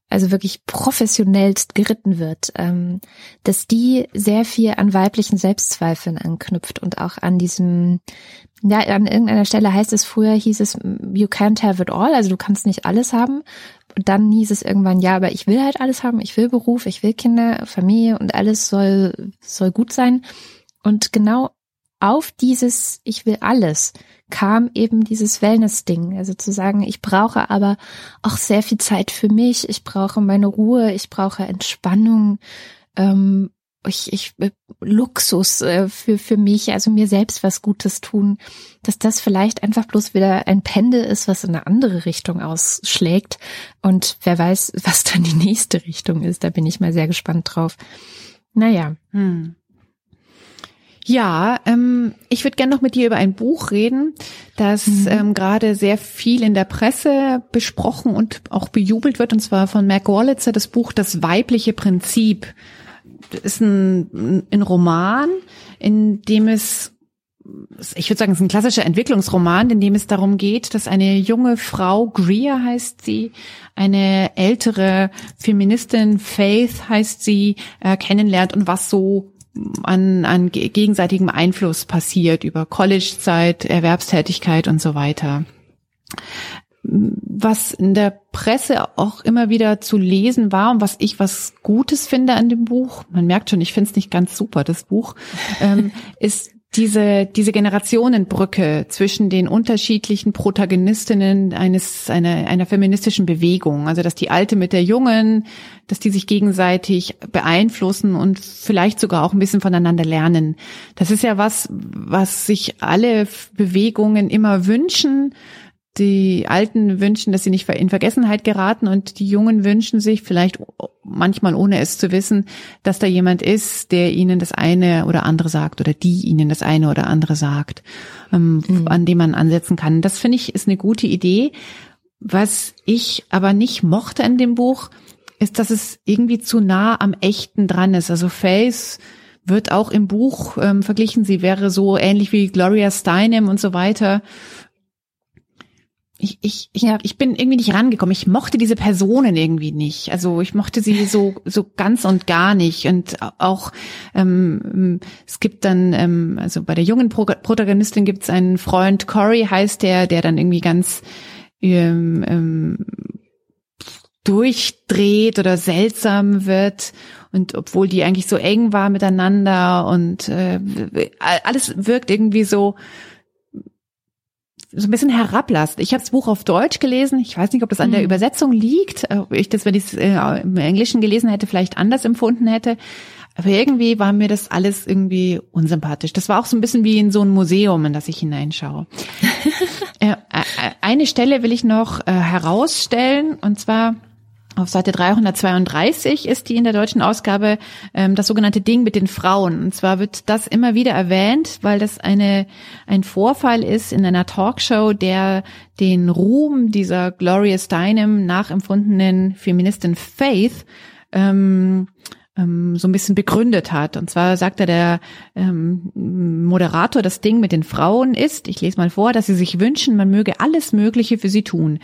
also wirklich professionellst geritten wird, ähm, dass die sehr viel an weiblichen Selbstzweifeln anknüpft und auch an diesem, ja, an irgendeiner Stelle heißt es früher, hieß es, you can't have it all, also du kannst nicht alles haben. Und dann hieß es irgendwann, ja, aber ich will halt alles haben, ich will Beruf, ich will Kinder, Familie und alles soll, soll gut sein. Und genau auf dieses Ich will alles kam eben dieses Wellness-Ding. Also zu sagen, ich brauche aber auch sehr viel Zeit für mich, ich brauche meine Ruhe, ich brauche Entspannung. Ähm, ich, ich äh, Luxus äh, für für mich, also mir selbst was Gutes tun, dass das vielleicht einfach bloß wieder ein Pendel ist, was in eine andere Richtung ausschlägt und wer weiß, was dann die nächste Richtung ist. Da bin ich mal sehr gespannt drauf. Naja. Hm. Ja, ähm, ich würde gerne noch mit dir über ein Buch reden, das mhm. ähm, gerade sehr viel in der Presse besprochen und auch bejubelt wird, und zwar von Mac Wallitzer, das Buch Das weibliche Prinzip. Ist ein, ein Roman, in dem es ich würde sagen, es ist ein klassischer Entwicklungsroman, in dem es darum geht, dass eine junge Frau, Greer heißt sie, eine ältere Feministin, Faith heißt sie, äh, kennenlernt und was so an, an gegenseitigem Einfluss passiert über College-Zeit, Erwerbstätigkeit und so weiter. Was in der Presse auch immer wieder zu lesen war und was ich was Gutes finde an dem Buch, man merkt schon, ich finde es nicht ganz super, das Buch, ähm, ist diese, diese Generationenbrücke zwischen den unterschiedlichen Protagonistinnen eines, einer, einer feministischen Bewegung. Also, dass die Alte mit der Jungen, dass die sich gegenseitig beeinflussen und vielleicht sogar auch ein bisschen voneinander lernen. Das ist ja was, was sich alle Bewegungen immer wünschen die Alten wünschen, dass sie nicht in Vergessenheit geraten und die Jungen wünschen sich, vielleicht manchmal ohne es zu wissen, dass da jemand ist, der ihnen das eine oder andere sagt oder die ihnen das eine oder andere sagt, ähm, mhm. an dem man ansetzen kann. Das finde ich ist eine gute Idee. Was ich aber nicht mochte an dem Buch, ist, dass es irgendwie zu nah am Echten dran ist. Also Face wird auch im Buch ähm, verglichen. Sie wäre so ähnlich wie Gloria Steinem und so weiter ich, ich, ich, ja. ich bin irgendwie nicht rangekommen. Ich mochte diese Personen irgendwie nicht. Also ich mochte sie so so ganz und gar nicht. Und auch ähm, es gibt dann ähm, also bei der jungen Pro Protagonistin gibt es einen Freund Corey heißt der, der dann irgendwie ganz ähm, ähm, durchdreht oder seltsam wird und obwohl die eigentlich so eng war miteinander und äh, alles wirkt irgendwie so so ein bisschen herablasst. Ich habe das Buch auf Deutsch gelesen. Ich weiß nicht, ob das an der mhm. Übersetzung liegt, ob ich das, wenn ich es äh, im Englischen gelesen hätte, vielleicht anders empfunden hätte. Aber irgendwie war mir das alles irgendwie unsympathisch. Das war auch so ein bisschen wie in so ein Museum, in das ich hineinschaue. äh, äh, eine Stelle will ich noch äh, herausstellen, und zwar auf Seite 332 ist die in der deutschen Ausgabe ähm, das sogenannte Ding mit den Frauen. Und zwar wird das immer wieder erwähnt, weil das eine ein Vorfall ist in einer Talkshow, der den Ruhm dieser Gloria Steinem nachempfundenen Feministin Faith ähm, ähm, so ein bisschen begründet hat. Und zwar sagte der ähm, Moderator, das Ding mit den Frauen ist, ich lese mal vor, dass sie sich wünschen, man möge alles Mögliche für sie tun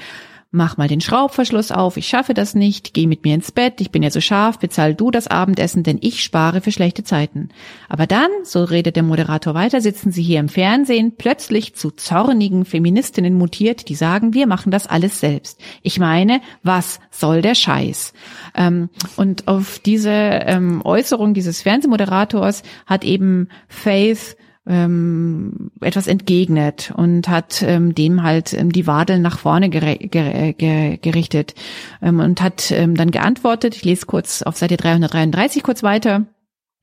mach mal den Schraubverschluss auf, ich schaffe das nicht, geh mit mir ins Bett, ich bin ja so scharf, bezahl du das Abendessen, denn ich spare für schlechte Zeiten. Aber dann, so redet der Moderator weiter, sitzen sie hier im Fernsehen, plötzlich zu zornigen Feministinnen mutiert, die sagen, wir machen das alles selbst. Ich meine, was soll der Scheiß? Ähm, und auf diese ähm, Äußerung dieses Fernsehmoderators hat eben Faith ähm, etwas entgegnet und hat ähm, dem halt ähm, die Wadeln nach vorne ger ger ger gerichtet ähm, und hat ähm, dann geantwortet. Ich lese kurz auf Seite 333 kurz weiter.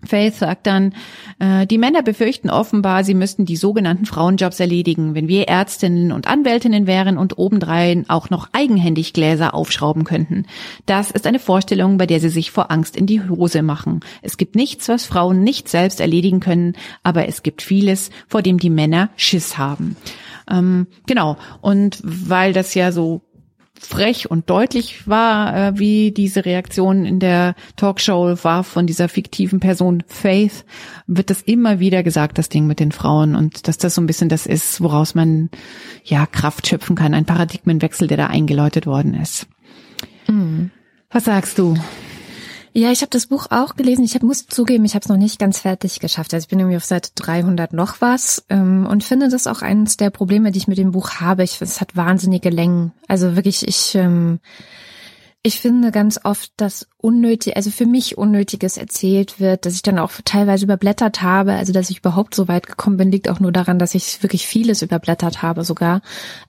Faith sagt dann, äh, die Männer befürchten offenbar, sie müssten die sogenannten Frauenjobs erledigen, wenn wir Ärztinnen und Anwältinnen wären und obendrein auch noch eigenhändig Gläser aufschrauben könnten. Das ist eine Vorstellung, bei der sie sich vor Angst in die Hose machen. Es gibt nichts, was Frauen nicht selbst erledigen können, aber es gibt vieles, vor dem die Männer Schiss haben. Ähm, genau. Und weil das ja so frech und deutlich war, äh, wie diese Reaktion in der Talkshow war von dieser fiktiven Person Faith, wird das immer wieder gesagt, das Ding mit den Frauen und dass das so ein bisschen das ist, woraus man ja Kraft schöpfen kann, ein Paradigmenwechsel, der da eingeläutet worden ist. Mhm. Was sagst du? Ja, ich habe das Buch auch gelesen. Ich hab, muss zugeben, ich habe es noch nicht ganz fertig geschafft. Also ich bin irgendwie auf Seite 300 noch was ähm, und finde das auch eines der Probleme, die ich mit dem Buch habe. Ich, es hat wahnsinnige Längen. Also wirklich, ich ähm, Ich finde ganz oft, dass unnötig, also für mich Unnötiges erzählt wird, dass ich dann auch teilweise überblättert habe. Also dass ich überhaupt so weit gekommen bin, liegt auch nur daran, dass ich wirklich vieles überblättert habe sogar.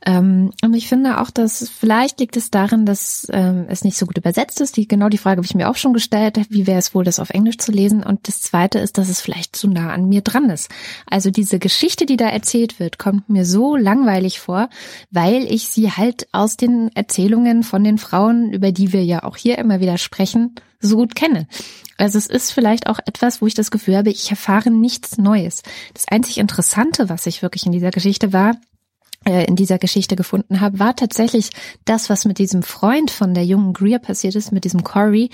Ähm, und ich finde auch, dass vielleicht liegt es darin, dass ähm, es nicht so gut übersetzt ist. Die, genau die Frage habe ich mir auch schon gestellt. Wie wäre es wohl, das auf Englisch zu lesen? Und das Zweite ist, dass es vielleicht zu nah an mir dran ist. Also diese Geschichte, die da erzählt wird, kommt mir so langweilig vor, weil ich sie halt aus den Erzählungen von den Frauen, über die wir ja auch hier immer wieder sprechen, so gut kenne. Also es ist vielleicht auch etwas, wo ich das Gefühl habe, ich erfahre nichts Neues. Das einzig Interessante, was ich wirklich in dieser Geschichte war, in dieser Geschichte gefunden habe, war tatsächlich das, was mit diesem Freund von der jungen Greer passiert ist, mit diesem Corey,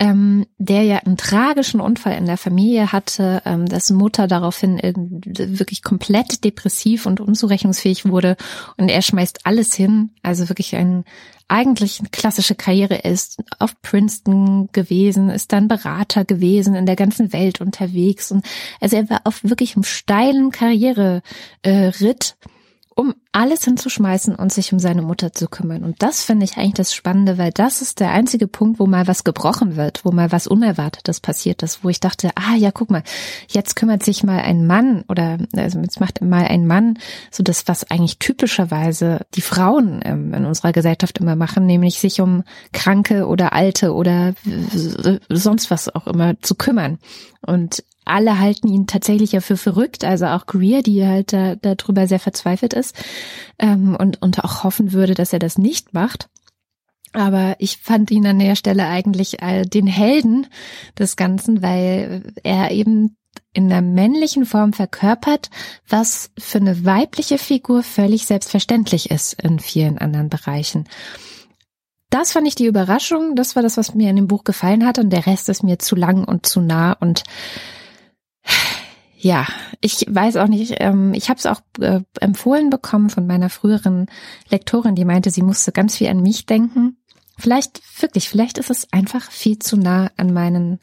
ähm, der ja einen tragischen Unfall in der Familie hatte, ähm, dessen Mutter daraufhin wirklich komplett depressiv und unzurechnungsfähig wurde und er schmeißt alles hin, also wirklich ein eigentlich eine klassische Karriere ist, auf Princeton gewesen, ist dann Berater gewesen, in der ganzen Welt unterwegs und also er war auf wirklich einem steilen Karriereritt. Äh, um alles hinzuschmeißen und sich um seine Mutter zu kümmern. Und das finde ich eigentlich das Spannende, weil das ist der einzige Punkt, wo mal was gebrochen wird, wo mal was Unerwartetes passiert ist, wo ich dachte, ah ja, guck mal, jetzt kümmert sich mal ein Mann oder also jetzt macht mal ein Mann so das, was eigentlich typischerweise die Frauen ähm, in unserer Gesellschaft immer machen, nämlich sich um Kranke oder Alte oder sonst was auch immer zu kümmern. Und alle halten ihn tatsächlich ja für verrückt, also auch Greer, die halt da, darüber sehr verzweifelt ist ähm, und, und auch hoffen würde, dass er das nicht macht. Aber ich fand ihn an der Stelle eigentlich äh, den Helden des Ganzen, weil er eben in der männlichen Form verkörpert, was für eine weibliche Figur völlig selbstverständlich ist in vielen anderen Bereichen. Das fand ich die Überraschung. Das war das, was mir in dem Buch gefallen hat. Und der Rest ist mir zu lang und zu nah und ja, ich weiß auch nicht, ähm, ich habe es auch äh, empfohlen bekommen von meiner früheren Lektorin, die meinte, sie musste ganz viel an mich denken. Vielleicht, wirklich, vielleicht ist es einfach viel zu nah an meinen,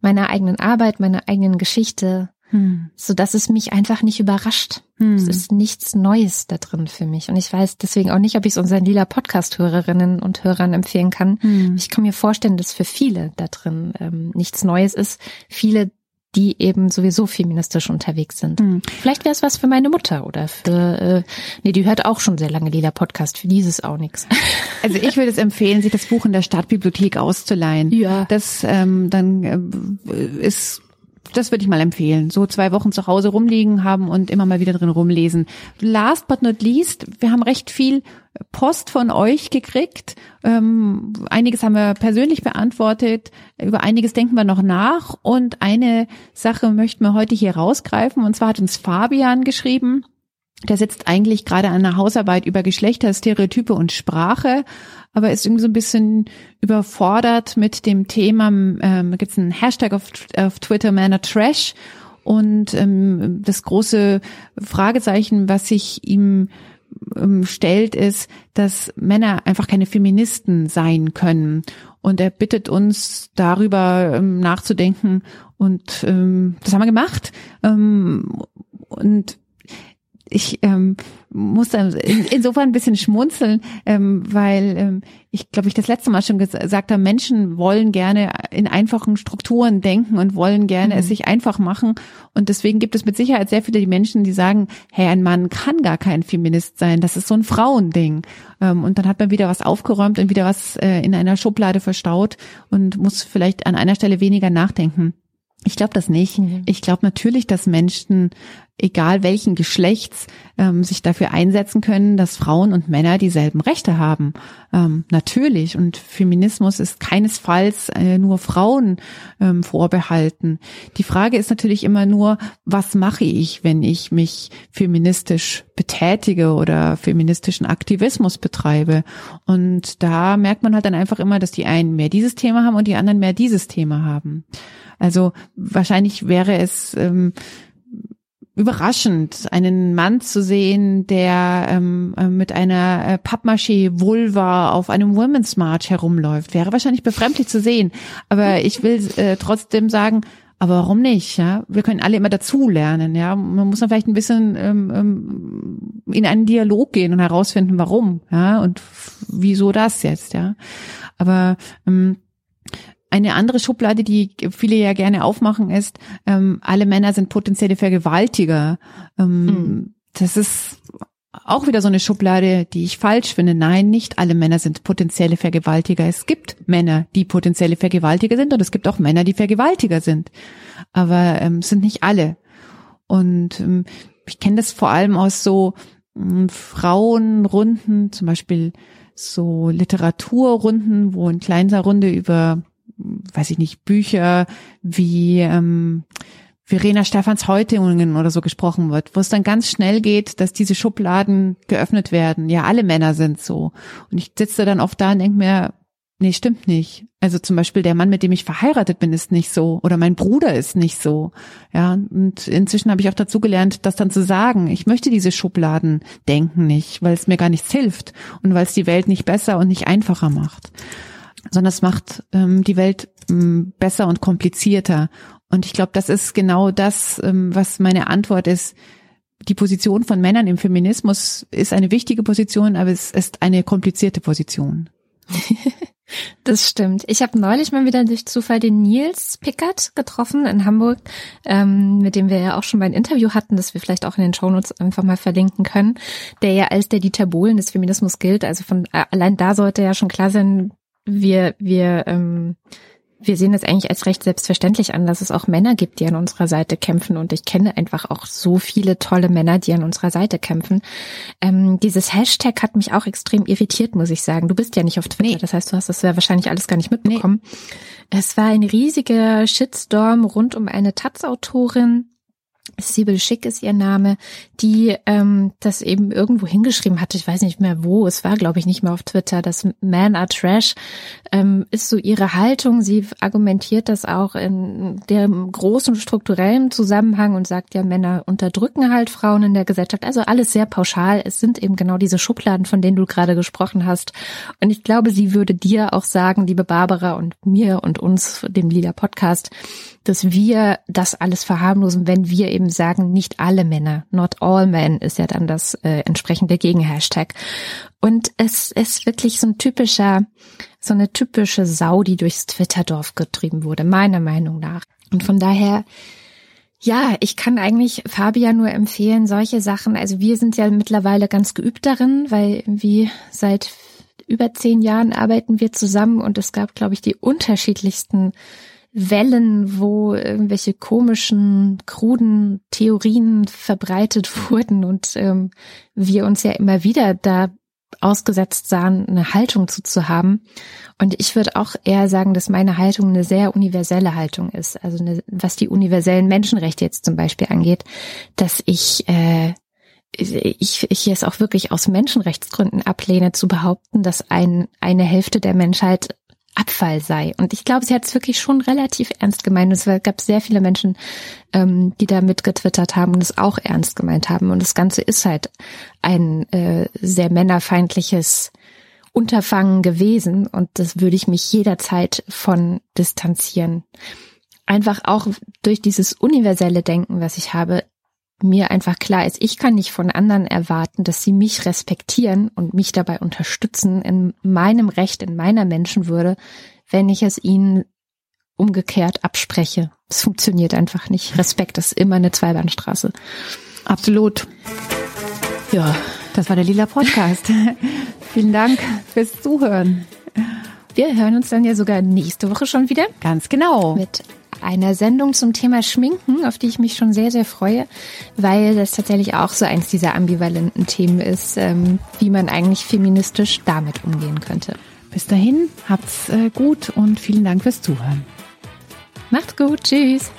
meiner eigenen Arbeit, meiner eigenen Geschichte, hm. so dass es mich einfach nicht überrascht. Hm. Es ist nichts Neues da drin für mich. Und ich weiß deswegen auch nicht, ob ich es unseren lila Podcast-Hörerinnen und Hörern empfehlen kann. Hm. Ich kann mir vorstellen, dass für viele da drin ähm, nichts Neues ist. Viele die eben sowieso feministisch unterwegs sind. Mhm. Vielleicht wäre es was für meine Mutter oder für, äh, nee, die hört auch schon sehr lange Lila Podcast, für dieses auch nichts. Also ich würde es empfehlen, sich das Buch in der Stadtbibliothek auszuleihen. Ja. Das ähm, dann äh, ist das würde ich mal empfehlen. So zwei Wochen zu Hause rumliegen haben und immer mal wieder drin rumlesen. Last but not least, wir haben recht viel Post von euch gekriegt. Ähm, einiges haben wir persönlich beantwortet. Über einiges denken wir noch nach. Und eine Sache möchten wir heute hier rausgreifen. Und zwar hat uns Fabian geschrieben. Der sitzt eigentlich gerade an einer Hausarbeit über Geschlechter, Stereotype und Sprache aber ist irgendwie so ein bisschen überfordert mit dem Thema. Ähm, Gibt es einen Hashtag auf, auf Twitter, Manner Trash. Und ähm, das große Fragezeichen, was sich ihm ähm, stellt, ist, dass Männer einfach keine Feministen sein können. Und er bittet uns darüber ähm, nachzudenken. Und ähm, das haben wir gemacht. Ähm, und ich ähm, muss dann insofern ein bisschen schmunzeln, ähm, weil ähm, ich glaube, ich das letzte Mal schon gesagt habe, Menschen wollen gerne in einfachen Strukturen denken und wollen gerne mhm. es sich einfach machen. Und deswegen gibt es mit Sicherheit sehr viele die Menschen, die sagen, hey, ein Mann kann gar kein Feminist sein, das ist so ein Frauending. Ähm, und dann hat man wieder was aufgeräumt und wieder was äh, in einer Schublade verstaut und muss vielleicht an einer Stelle weniger nachdenken. Ich glaube das nicht. Mhm. Ich glaube natürlich, dass Menschen, egal welchen Geschlechts, ähm, sich dafür einsetzen können, dass Frauen und Männer dieselben Rechte haben. Ähm, natürlich. Und Feminismus ist keinesfalls äh, nur Frauen ähm, vorbehalten. Die Frage ist natürlich immer nur, was mache ich, wenn ich mich feministisch betätige oder feministischen Aktivismus betreibe? Und da merkt man halt dann einfach immer, dass die einen mehr dieses Thema haben und die anderen mehr dieses Thema haben. Also wahrscheinlich wäre es ähm, überraschend, einen Mann zu sehen, der ähm, äh, mit einer äh, Pappmaché-Vulva auf einem Women's March herumläuft. Wäre wahrscheinlich befremdlich zu sehen. Aber ich will äh, trotzdem sagen, Aber warum nicht? Ja, wir können alle immer dazu lernen. Ja, man muss dann vielleicht ein bisschen ähm, ähm, in einen Dialog gehen und herausfinden, warum. Ja, und wieso das jetzt? Ja, aber ähm, eine andere Schublade, die viele ja gerne aufmachen, ist, ähm, alle Männer sind potenzielle Vergewaltiger. Ähm, mhm. Das ist auch wieder so eine Schublade, die ich falsch finde. Nein, nicht alle Männer sind potenzielle Vergewaltiger. Es gibt Männer, die potenzielle Vergewaltiger sind und es gibt auch Männer, die Vergewaltiger sind. Aber ähm, sind nicht alle. Und ähm, ich kenne das vor allem aus so ähm, Frauenrunden, zum Beispiel so Literaturrunden, wo in kleiner Runde über, weiß ich nicht, Bücher wie ähm, Verena Stephans Häutungen oder so gesprochen wird, wo es dann ganz schnell geht, dass diese Schubladen geöffnet werden. Ja, alle Männer sind so. Und ich sitze dann oft da und denke mir, nee, stimmt nicht. Also zum Beispiel der Mann, mit dem ich verheiratet bin, ist nicht so. Oder mein Bruder ist nicht so. Ja, und inzwischen habe ich auch dazu gelernt, das dann zu sagen. Ich möchte diese Schubladen denken nicht, weil es mir gar nichts hilft und weil es die Welt nicht besser und nicht einfacher macht sondern es macht ähm, die Welt ähm, besser und komplizierter. Und ich glaube, das ist genau das, ähm, was meine Antwort ist. Die Position von Männern im Feminismus ist eine wichtige Position, aber es ist eine komplizierte Position. Das stimmt. Ich habe neulich mal wieder durch Zufall den Nils Pickert getroffen in Hamburg, ähm, mit dem wir ja auch schon mal ein Interview hatten, das wir vielleicht auch in den Shownotes einfach mal verlinken können, der ja als der Dieter Bohlen des Feminismus gilt. Also von äh, allein da sollte ja schon klar sein, wir, wir ähm, wir sehen es eigentlich als recht selbstverständlich an, dass es auch Männer gibt, die an unserer Seite kämpfen. Und ich kenne einfach auch so viele tolle Männer, die an unserer Seite kämpfen. Ähm, dieses Hashtag hat mich auch extrem irritiert, muss ich sagen. Du bist ja nicht auf Twitter, nee. das heißt, du hast das ja wahrscheinlich alles gar nicht mitbekommen. Nee. Es war ein riesiger Shitstorm rund um eine Taz-Autorin, Sibyl Schick ist ihr Name, die ähm, das eben irgendwo hingeschrieben hatte. Ich weiß nicht mehr wo. Es war, glaube ich, nicht mehr auf Twitter. Das Man are Trash ähm, ist so ihre Haltung. Sie argumentiert das auch in dem großen strukturellen Zusammenhang und sagt ja, Männer unterdrücken halt Frauen in der Gesellschaft. Also alles sehr pauschal. Es sind eben genau diese Schubladen, von denen du gerade gesprochen hast. Und ich glaube, sie würde dir auch sagen, liebe Barbara und mir und uns, dem Lila Podcast, dass wir das alles verharmlosen, wenn wir eben sagen, nicht alle Männer, not all men ist ja dann das äh, entsprechende Gegenhashtag. Und es ist wirklich so ein typischer, so eine typische Sau, die durchs Twitterdorf getrieben wurde, meiner Meinung nach. Und von daher, ja, ich kann eigentlich Fabia nur empfehlen, solche Sachen, also wir sind ja mittlerweile ganz geübt darin, weil wie seit über zehn Jahren arbeiten wir zusammen und es gab, glaube ich, die unterschiedlichsten Wellen, wo irgendwelche komischen, kruden Theorien verbreitet wurden und ähm, wir uns ja immer wieder da ausgesetzt sahen, eine Haltung zu, zu haben. Und ich würde auch eher sagen, dass meine Haltung eine sehr universelle Haltung ist. Also eine, was die universellen Menschenrechte jetzt zum Beispiel angeht, dass ich äh, ich, ich es auch wirklich aus Menschenrechtsgründen ablehne zu behaupten, dass ein, eine Hälfte der Menschheit Abfall sei. Und ich glaube, sie hat es wirklich schon relativ ernst gemeint. Es gab sehr viele Menschen, ähm, die da mitgetwittert haben und es auch ernst gemeint haben. Und das Ganze ist halt ein äh, sehr männerfeindliches Unterfangen gewesen. Und das würde ich mich jederzeit von distanzieren. Einfach auch durch dieses universelle Denken, was ich habe, mir einfach klar ist, ich kann nicht von anderen erwarten, dass sie mich respektieren und mich dabei unterstützen in meinem Recht, in meiner Menschenwürde, wenn ich es ihnen umgekehrt abspreche. Es funktioniert einfach nicht. Respekt ist immer eine Zweibahnstraße. Absolut. Ja, das war der Lila Podcast. Vielen Dank fürs Zuhören. Wir hören uns dann ja sogar nächste Woche schon wieder. Ganz genau. Mit einer Sendung zum Thema Schminken, auf die ich mich schon sehr, sehr freue, weil das tatsächlich auch so eins dieser ambivalenten Themen ist, ähm, wie man eigentlich feministisch damit umgehen könnte. Bis dahin, habt's äh, gut und vielen Dank fürs Zuhören. Macht's gut, tschüss.